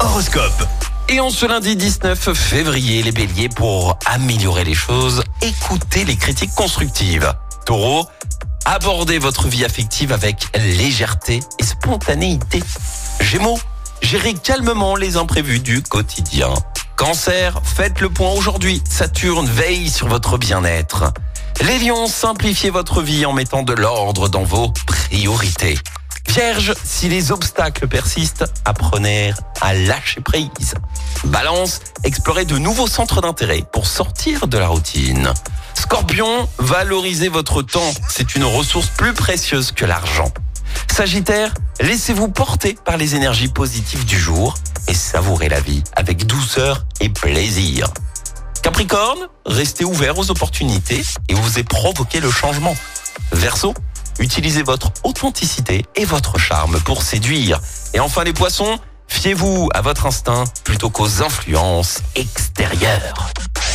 Horoscope. Et en ce lundi 19 février, les béliers, pour améliorer les choses, écoutez les critiques constructives. Taureau, abordez votre vie affective avec légèreté et spontanéité. Gémeaux, gérez calmement les imprévus du quotidien. Cancer, faites le point aujourd'hui. Saturne veille sur votre bien-être. Les lions, simplifiez votre vie en mettant de l'ordre dans vos priorités. Vierge, si les obstacles persistent, apprenez à lâcher prise. Balance, explorez de nouveaux centres d'intérêt pour sortir de la routine. Scorpion, valorisez votre temps, c'est une ressource plus précieuse que l'argent. Sagittaire, laissez-vous porter par les énergies positives du jour et savourez la vie avec douceur et plaisir. Capricorne, restez ouvert aux opportunités et osez provoquer le changement. Verseau, utilisez votre authenticité et votre charme pour séduire. Et enfin les poissons, fiez-vous à votre instinct plutôt qu'aux influences extérieures.